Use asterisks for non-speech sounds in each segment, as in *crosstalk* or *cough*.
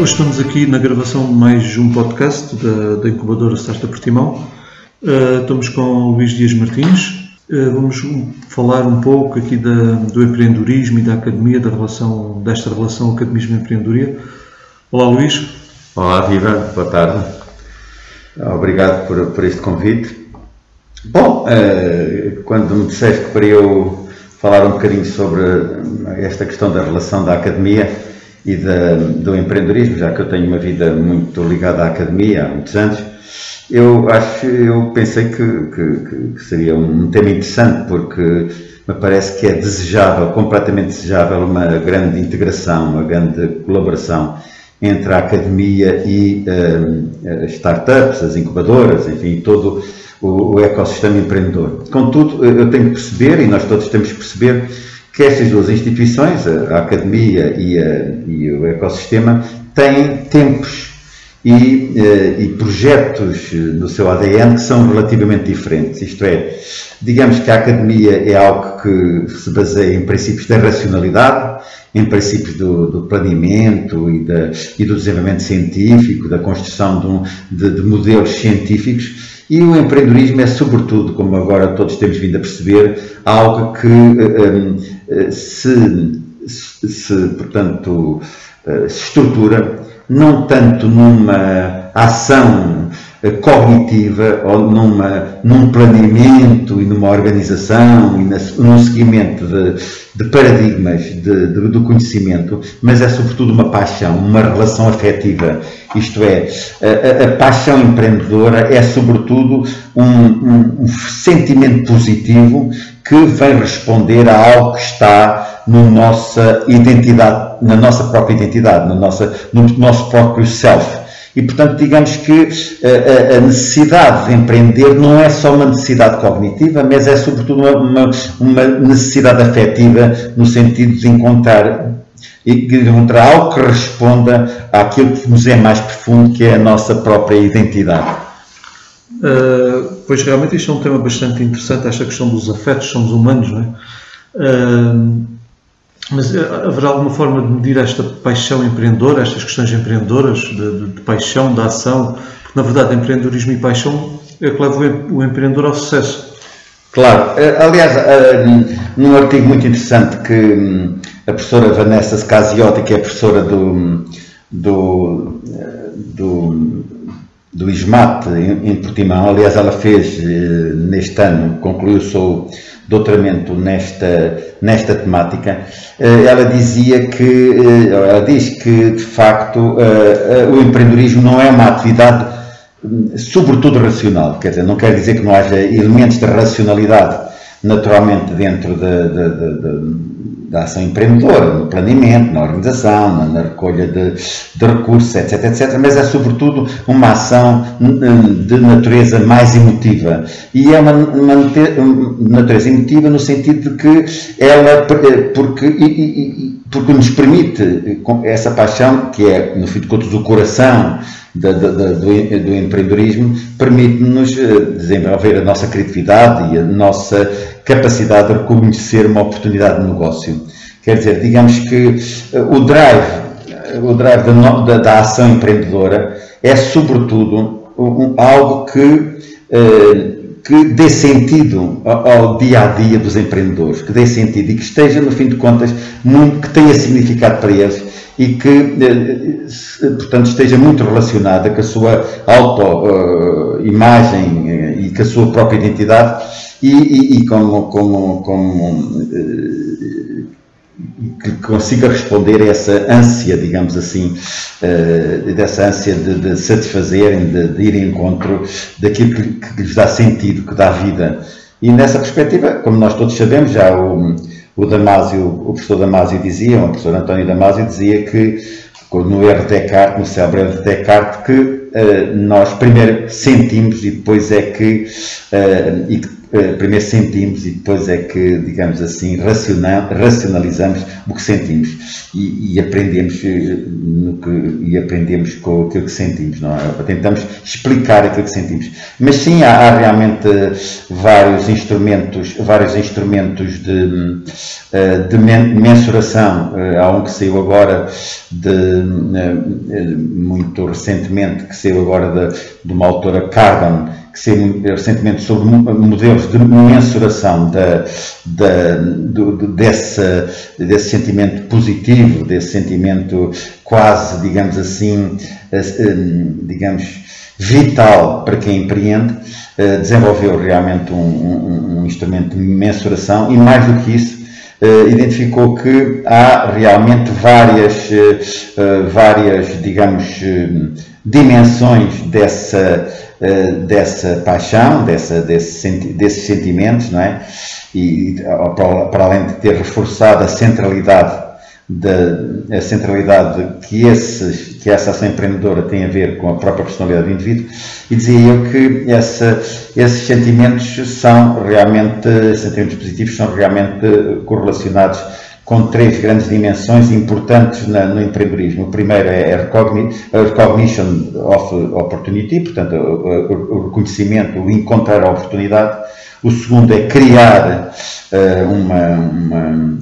Hoje estamos aqui na gravação de mais um podcast da, da incubadora Startup Portimão. Uh, estamos com Luís Dias Martins. Uh, vamos falar um pouco aqui da, do empreendedorismo e da academia, da relação, desta relação academia-empreendedoria. Olá, Luís. Olá, Viva. Boa tarde. Obrigado por, por este convite. Bom, uh, quando me disseste que para eu falar um bocadinho sobre esta questão da relação da academia, e do empreendedorismo, já que eu tenho uma vida muito ligada à academia há muitos anos, eu acho, eu pensei que, que, que seria um tema interessante porque me parece que é desejável, completamente desejável, uma grande integração, uma grande colaboração entre a academia e uh, as startups, as incubadoras, enfim, todo o, o ecossistema empreendedor. Contudo, eu tenho que perceber, e nós todos temos que perceber, que estas duas instituições, a academia e, a, e o ecossistema, têm tempos e, eh, e, projetos no seu ADN que são relativamente diferentes. Isto é, digamos que a academia é algo que se baseia em princípios da racionalidade, em princípios do, do planeamento e, da, e, do desenvolvimento científico, da construção de, um, de, de modelos científicos e o empreendedorismo é, sobretudo, como agora todos temos vindo a perceber, algo que um, eh, se, se, portanto, eh, se estrutura não tanto numa ação eh, cognitiva ou numa, num planeamento e numa organização e na, num seguimento de, de paradigmas de, de, do conhecimento, mas é sobretudo uma paixão, uma relação afetiva. Isto é, a, a paixão empreendedora é sobretudo um, um, um sentimento positivo que vem responder a algo que está na nossa identidade, na nossa própria identidade, no, nossa, no nosso próprio self. E, portanto, digamos que eh, a, necessidade de empreender não é só uma necessidade cognitiva, mas é, sobretudo, uma, uma necessidade afetiva, no sentido de encontrar, encontrar algo que responda àquilo que nos é mais profundo, que é a nossa própria identidade. Uh, pois realmente isto é um tema bastante interessante, esta questão dos afetos, somos humanos, não é? Uh, mas eh, haverá alguma forma de medir esta paixão empreendedora, estas questões empreendedoras, de, de, de paixão, da ação? Porque, na verdade, empreendedorismo e paixão é que leva o empreendedor ao sucesso. Claro. Eh, aliás, eh, num artigo muito interessante que hum, a professora Vanessa Scasiotti, que é professora do, do, do, do ISMAT em Portimão, aliás, ela fez neste ano, concluiu o seu doutoramento nesta, nesta temática, eh, ela dizia que, eh, ela diz que de facto eh, o empreendedorismo não é uma atividade hum, sobretudo racional, quer dizer, não quer dizer que não haja elementos de racionalidade naturalmente dentro de, de, de, da ação empreendedora, no planeamento, na organização, na, na recolha de, de, recursos, etc, etc, mas é sobretudo uma ação de natureza mais emotiva. E é uma, uma natureza emotiva no sentido de que ela, porque, e, e, porque nos permite, essa paixão, que é, no fim de contas, o coração do, do, empreendedorismo, permite-nos eh, desenvolver a nossa criatividade e a nossa capacidade de reconhecer uma oportunidade de negócio. Quer dizer, digamos que eh, o drive, eh, o drive da, da, ação empreendedora é, sobretudo, um, algo que, que dê sentido ao, dia a dia dos empreendedores, que dê sentido e que esteja, no fim de contas, muito, que tenha significado para eles e que, portanto, esteja muito relacionada com a sua auto-imagem eh, e com a sua própria identidade e, e, e como, como, eh, que consiga responder a essa ânsia, digamos assim, uh, dessa ânsia de, de satisfazerem, de, de, ir em encontro daquilo que, que lhes dá sentido, que dá vida. E nessa perspectiva, como nós todos sabemos, já o, o Damásio, o professor Damásio dizia, o professor António Damásio dizia que, no erro de Descartes, no cérebro erro de Descartes, que uh, nós primeiro sentimos e depois é que, uh, e que primeiro sentimos e depois é que, digamos assim, racionalizamos o que sentimos e, e aprendemos eh, no que, e aprendemos com aquilo que sentimos, não é? Tentamos explicar aquilo que sentimos. Mas sim, há, há realmente vários instrumentos, vários instrumentos de, eh, de mensuração. Há um que saiu agora de, muito recentemente, que saiu agora de, de uma autora Carbon, que saiu recentemente sobre modelos de mensuração da, da, do, desse, desse sentimento positivo, desse sentimento quase, digamos assim, eh, eh, digamos, vital para quem empreende, eh, desenvolveu realmente um, um, um instrumento de mensuração e mais do que isso, identificou que há realmente várias, várias digamos, dimensões dessa, eh, dessa paixão, dessa, desse, desses sentimentos, não é? E para, além de ter reforçado a centralidade da a centralidade que, esses, que essa ação empreendedora tem a ver com a própria personalidade do indivíduo, e dizia eu que essa, esses sentimentos são realmente, sentimentos positivos são realmente correlacionados com três grandes dimensões importantes na, no empreendedorismo. O primeiro é a recognition of opportunity, portanto, o, reconhecimento, o encontrar a oportunidade. O segundo é criar uh, uma, uma,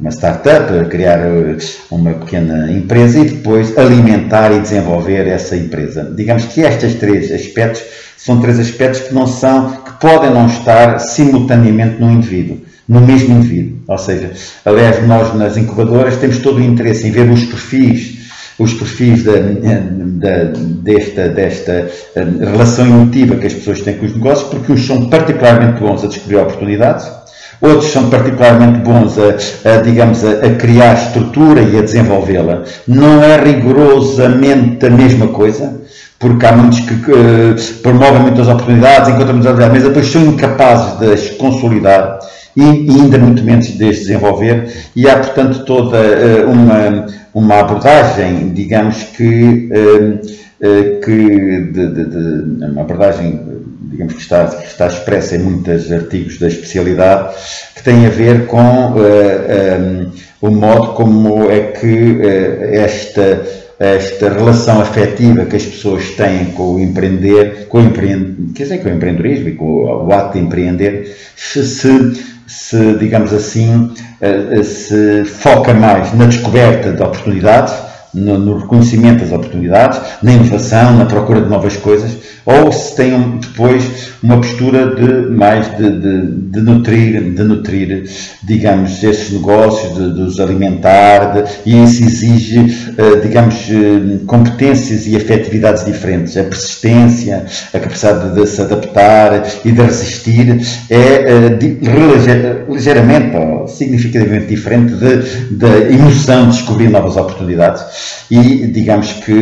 uma, startup, criar eh, uma pequena empresa e depois alimentar e desenvolver essa empresa. Digamos que estes três aspectos são três aspectos que não são, que podem não estar simultaneamente no indivíduo no mesmo indivíduo. Ou seja, aliás, nós nas incubadoras temos todo o interesse em ver os perfis, os perfis da, da, desta, desta hum, relação emotiva que as pessoas têm com os negócios, porque uns são particularmente bons a descobrir oportunidades, outros são particularmente bons a, a digamos, a, a, criar estrutura e a desenvolvê-la. Não é rigorosamente a mesma coisa, porque há muitos que, que promovem muitas oportunidades, encontram muitas oportunidades, mas depois são incapazes de as consolidar e, ainda muito menos de desenvolver, e há, portanto, toda uh, uma, uma abordagem, digamos que, uh, uh, que de, de, de, uma abordagem, digamos que está, que está expressa em muitos artigos da especialidade, que tem a ver com um, o modo como é que esta esta relação afetiva que as pessoas têm com o empreender, com o com o empreendedorismo e com o ato de empreender, se, se se, digamos assim, eh, eh, se foca mais na descoberta de oportunidades, no, no, reconhecimento das oportunidades, na inovação, na procura de novas coisas, ou se tem depois uma postura de mais de, de, de nutrir, de nutrir, digamos, esses negócios, de, de os alimentar, e isso exige, uh, digamos, uh, competências e afetividades diferentes. A persistência, a capacidade de, se adaptar e de resistir é uh, ligeiramente ou significativamente diferente da emoção de descobrir novas oportunidades e digamos que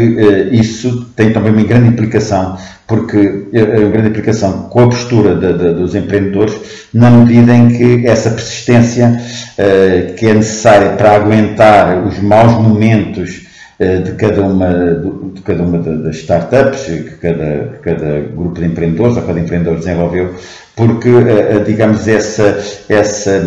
isso tem também uma grande implicação porque a grande implicação com a postura de, de, dos empreendedores, na medida em que essa persistência que é necessária para aguentar os maus momentos de cada uma, de, cada uma das startups que cada, cada grupo de empreendedores ou cada empreendedor desenvolveu, porque, uh, digamos, essa, essa,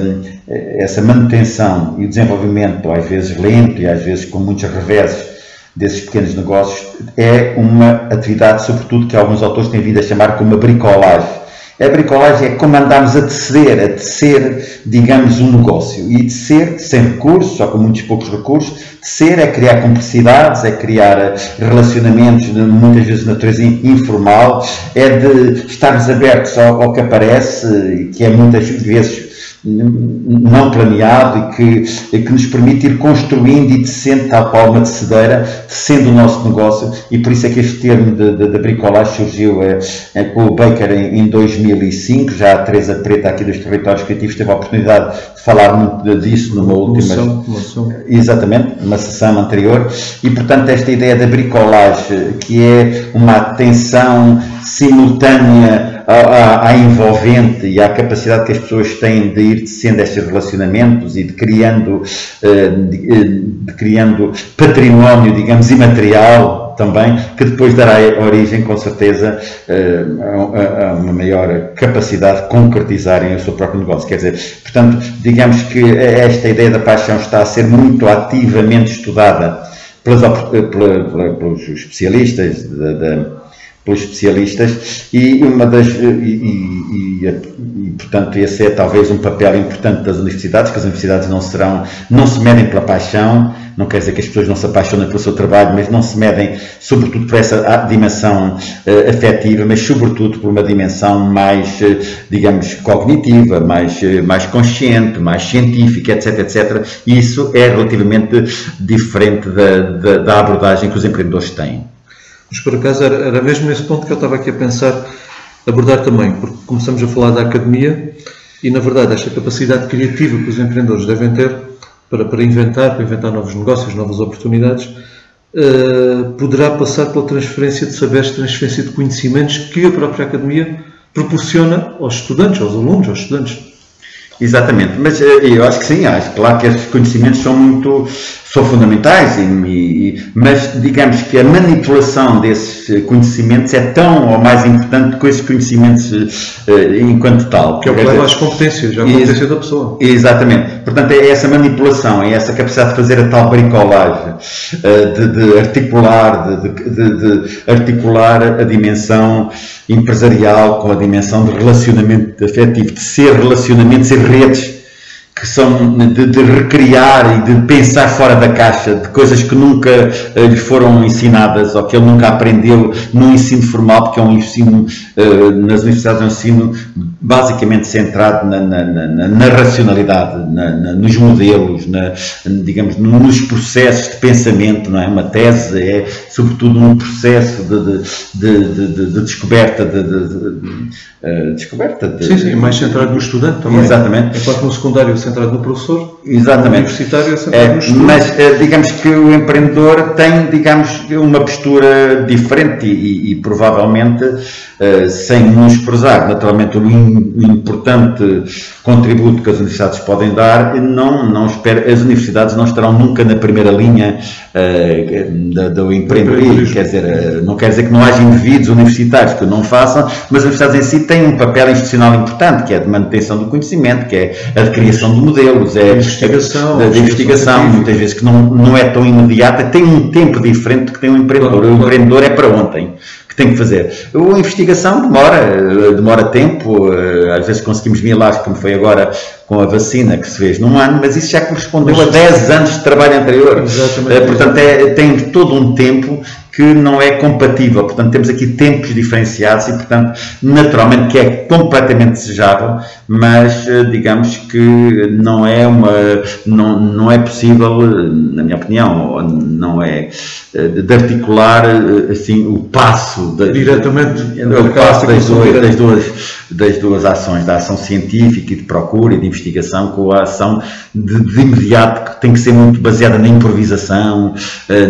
essa manutenção e o desenvolvimento, às vezes lento e às vezes com muitos reveses, desses pequenos negócios é uma atividade, sobretudo, que alguns autores têm vindo a chamar como a bricolagem. A bricolagem é como andarmos a tecer, a tecer, digamos, um negócio. E tecer, sem recursos, só com muitos poucos recursos, tecer é criar complicidades, é criar relacionamentos, muitas vezes de natureza informal, é de estarmos abertos ao, ao que aparece, que é muitas vezes não planeado e que, e que nos permite ir construindo e descendo tal qual uma tecedeira, descendo o nosso negócio. E por isso é que este termo de, de, de bricolagem surgiu é, é, com o Baker em, em, 2005, já a Teresa Preta aqui dos Territórios Criativos teve a oportunidade de falar muito disso numa última... Moção, Exatamente, numa sessão anterior. E portanto esta ideia da bricolagem que é uma atenção simultânea à, envolvente e à capacidade que as pessoas têm de ir descendo estes relacionamentos e de criando, eh, de, eh, de criando património, digamos, imaterial também, que depois dará origem, com certeza, a uma maior capacidade de concretizarem o seu próprio negócio. Quer dizer, portanto, digamos que esta ideia da paixão está a ser muito ativamente estudada pelos, pelos especialistas da, da pelos especialistas e uma das e, e, e, e, portanto esse é talvez um papel importante das universidades que as universidades não serão não se medem pela paixão não quer dizer que as pessoas não se apaixonem pelo seu trabalho mas não se medem sobretudo por essa dimensão uh, afetiva mas sobretudo por uma dimensão mais uh, digamos cognitiva mais uh, mais consciente mais científica etc etc e isso é relativamente diferente da, da, da abordagem que os empreendedores têm mas por acaso era, era mesmo esse ponto que eu estava aqui a pensar abordar também, porque começamos a falar da academia e, na verdade, esta capacidade criativa que os empreendedores devem ter para, para inventar, para inventar novos negócios, novas oportunidades, uh, poderá passar pela transferência de saberes, transferência de conhecimentos que a própria academia proporciona aos estudantes, aos alunos, aos estudantes. Exatamente, mas eh, eu acho que sim, acho claro que estes conhecimentos são muito são fundamentais, e, e, mas digamos que a manipulação desses conhecimentos é tão ou mais importante que esses conhecimentos uh, enquanto tal. Que é o que leva às competências, à competência da pessoa. Exatamente. Portanto, é essa manipulação, é essa capacidade de fazer a tal bricolagem, uh, de, de, articular, de, de, de articular a dimensão empresarial com a dimensão de relacionamento afetivo, de ser relacionamento, ser redes que são de, de, recriar e de pensar fora da caixa, de coisas que nunca uh, lhe foram ensinadas ou que ele nunca aprendeu no ensino formal, porque é um ensino, uh, nas universidades é um ensino basicamente centrado na, na, na, na racionalidade, nos modelos, digamos, nos processos de pensamento, não é? Uma tese é, sobretudo, um processo de, de, de, de descoberta, de, uh, descoberta de... Sim, sim, mais centrado no estudante também. Exatamente. Enquanto no secundário centrado no professor, Exatamente. universitário é centrado é, no estudante. Mas, uh, digamos que o empreendedor tem, digamos, uma postura diferente e, e provavelmente, uh, sem menosprezar, naturalmente, o importante contributo que as universidades podem dar, não, não espero, as universidades não estarão nunca na primeira linha uh, do empreendedorismo, quer dizer, uh, não quer dizer que não haja indivíduos universitários que não façam, mas as universidades em si têm um papel institucional importante, que é de manutenção do conhecimento, que é a criação de modelos, é investigação, a, investigação, muitas vezes que não, não é tão imediata, tem um tempo diferente que tem um empreendedor. O empreendedor é para ontem que tem que fazer. A investigação demora, demora tempo, eh, às vezes conseguimos milagres, como foi agora com a vacina que se fez num ano, mas isso já correspondeu mas, a 10 anos de trabalho anterior. Exatamente. Eh, portanto, é, tem todo um tempo que não é compatível. Portanto, temos aqui tempos diferenciados e, portanto, naturalmente que é completamente desejável, mas eh, digamos que não é uma, não, não é possível, na minha opinião, não é eh, de articular eh, assim o passo de, diretamente o passo das duas, das duas das duas ações, da ação científica e de procura e de investigação com a ação de, de imediato que tem que ser muito baseada na improvisação,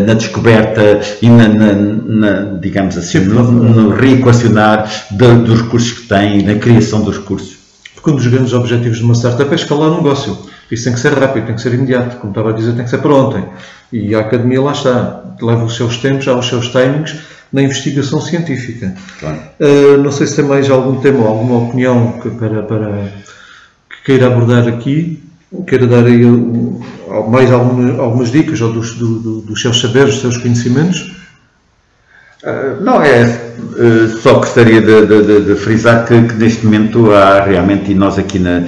na descoberta e na na, na, digamos assim, no, no reequacionar de, dos recursos que tem, na criação dos recursos. Porque um dos grandes objetivos de uma startup é escalar o negócio. Isso tem que ser rápido, tem que ser imediato. Como estava a dizer, tem que ser para ontem. E a academia lá está. Leva os seus tempos, há os seus timings na investigação científica. Claro. Uh, não sei se tem mais algum tema ou alguma opinião que, para, para, que queira abordar aqui, queira dar aí mais algumas, algumas dicas ou dos, do, do, dos seus saberes, dos seus conhecimentos. Ah, não, é. Uh, só gostaria de, de, de frisar que, que, neste momento há realmente, e nós aqui na.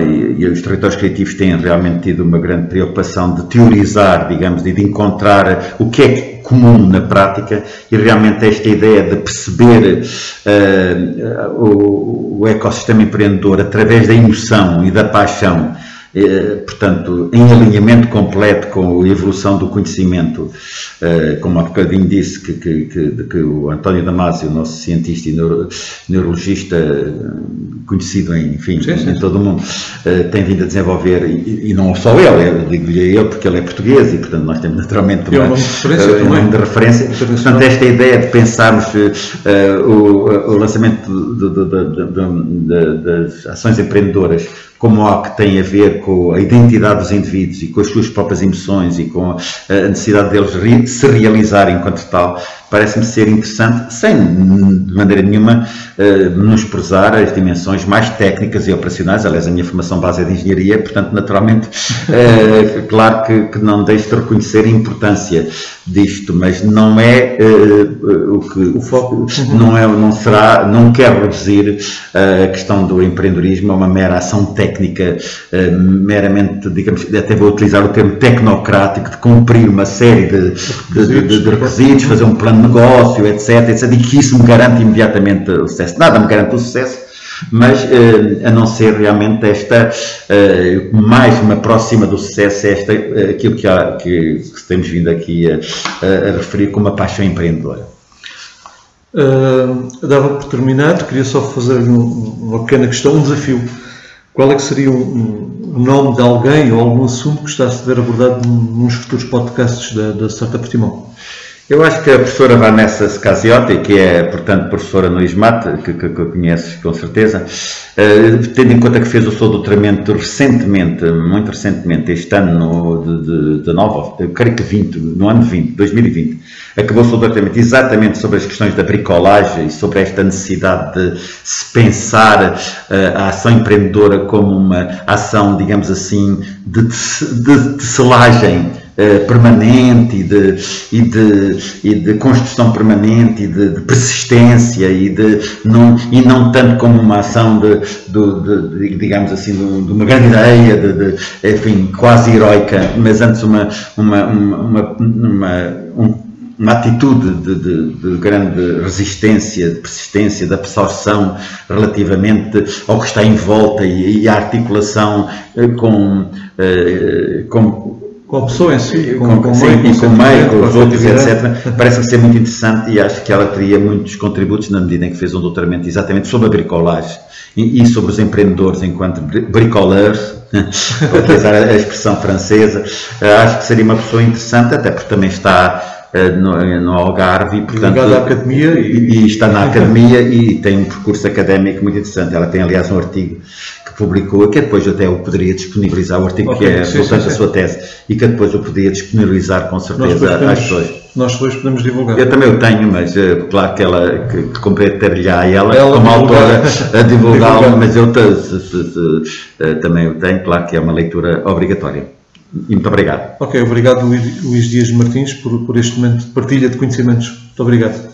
E, os territórios criativos têm realmente tido uma grande preocupação de teorizar, digamos, e de encontrar o que é comum na prática e realmente esta ideia de perceber uh, o, o ecossistema empreendedor através da emoção e da paixão portanto, em alinhamento completo com a evolução do conhecimento, eh, como há bocadinho disse, que, que, que, que o António Damasio, nosso cientista e neuro, neurologista, conhecido em, enfim, sim, sim. em todo o mundo, eh, tem vindo a desenvolver, e, e não só ele, digo-lhe a ele porque ele é português e, portanto, nós temos naturalmente uma, uma referência, um de referência. Portanto, esta ideia de pensarmos uh, o, o lançamento de, de, de, das ações empreendedoras como algo que tem a ver com a identidade dos indivíduos e com as suas próprias emoções e com a necessidade deles se realizarem enquanto tal, parece-me ser interessante, sem de maneira nenhuma uh, menosprezar as dimensões mais técnicas e operacionais. Aliás, a minha formação base é de engenharia, portanto, naturalmente, uh, *laughs* claro que, que, não deixo de reconhecer a importância disto, mas não é uh, o que o foco não é, não será, não quero reduzir a questão do empreendedorismo a uma mera ação técnica, meramente, digamos, até vou utilizar o termo tecnocrático de cumprir uma série de, de, de, de requisitos, fazer um plano negócio, etc, etc, e que isso me garante imediatamente o sucesso. Nada me garante o sucesso, mas eh, a não ser realmente esta, eh, mais me aproxima do sucesso, esta, eh, aquilo que, há, que, que, temos vindo aqui a, a, referir como uma paixão empreendedora. Uh, dava por terminar, queria só fazer uma pequena questão, um desafio. Qual é que seria o, nome de alguém ou algum assunto que está a ser abordado nos futuros podcasts da, da Startup Timão? Eu acho que a professora Vanessa Scasiotti, que é, portanto, professora no ISMAT, que, que, que conheces com certeza, uh, tendo em conta que fez o seu doutoramento recentemente, muito recentemente, este ano de, de, de novo, eu creio que 20, no ano 20, 2020, acabou o seu doutoramento exatamente sobre as questões da bricolagem e sobre esta necessidade de se pensar uh, a ação empreendedora como uma ação, digamos assim, de, de, de selagem eh, permanente e de, e, de, e de construção permanente e de, de, persistência e, de, não, e não tanto como uma ação de, de, de digamos assim, de, uma grande ideia, de, enfim, quase heroica, mas antes uma, uma, uma, uma, uma atitude de, de, de, grande resistência, de persistência, de absorção relativamente ao que está em volta e, e a articulação eh, com, eh, com com a pessoa em si, com, com, com, sim, com o meio, com os outros, etc. Parece-me ser muito interessante e acho que ela teria muitos contributos na medida em que fez um doutoramento exatamente sobre a bricolagem e, e sobre os empreendedores enquanto bricoleurs, *laughs* para utilizar a expressão francesa. Eh, acho que seria uma pessoa interessante, até porque também está no, no, Algarve e, portanto, à academia e, e, está na academia e tem um percurso académico muito interessante. Ela tem, aliás, um artigo que publicou, que depois até eu poderia disponibilizar, o artigo okay, que é voltante à sua tese, e que depois eu poderia disponibilizar com certeza às pessoas. Nós depois podemos divulgar. Eu também o tenho, mas uh, claro que ela que, que compete-lhe a ela, ela como autora, a divulgá-lo, mas eu se, se, se, também o tenho, claro que é uma leitura obrigatória. E muito obrigado. Ok, obrigado Luís Dias Martins por, por este momento de partilha de conhecimentos. Muito obrigado.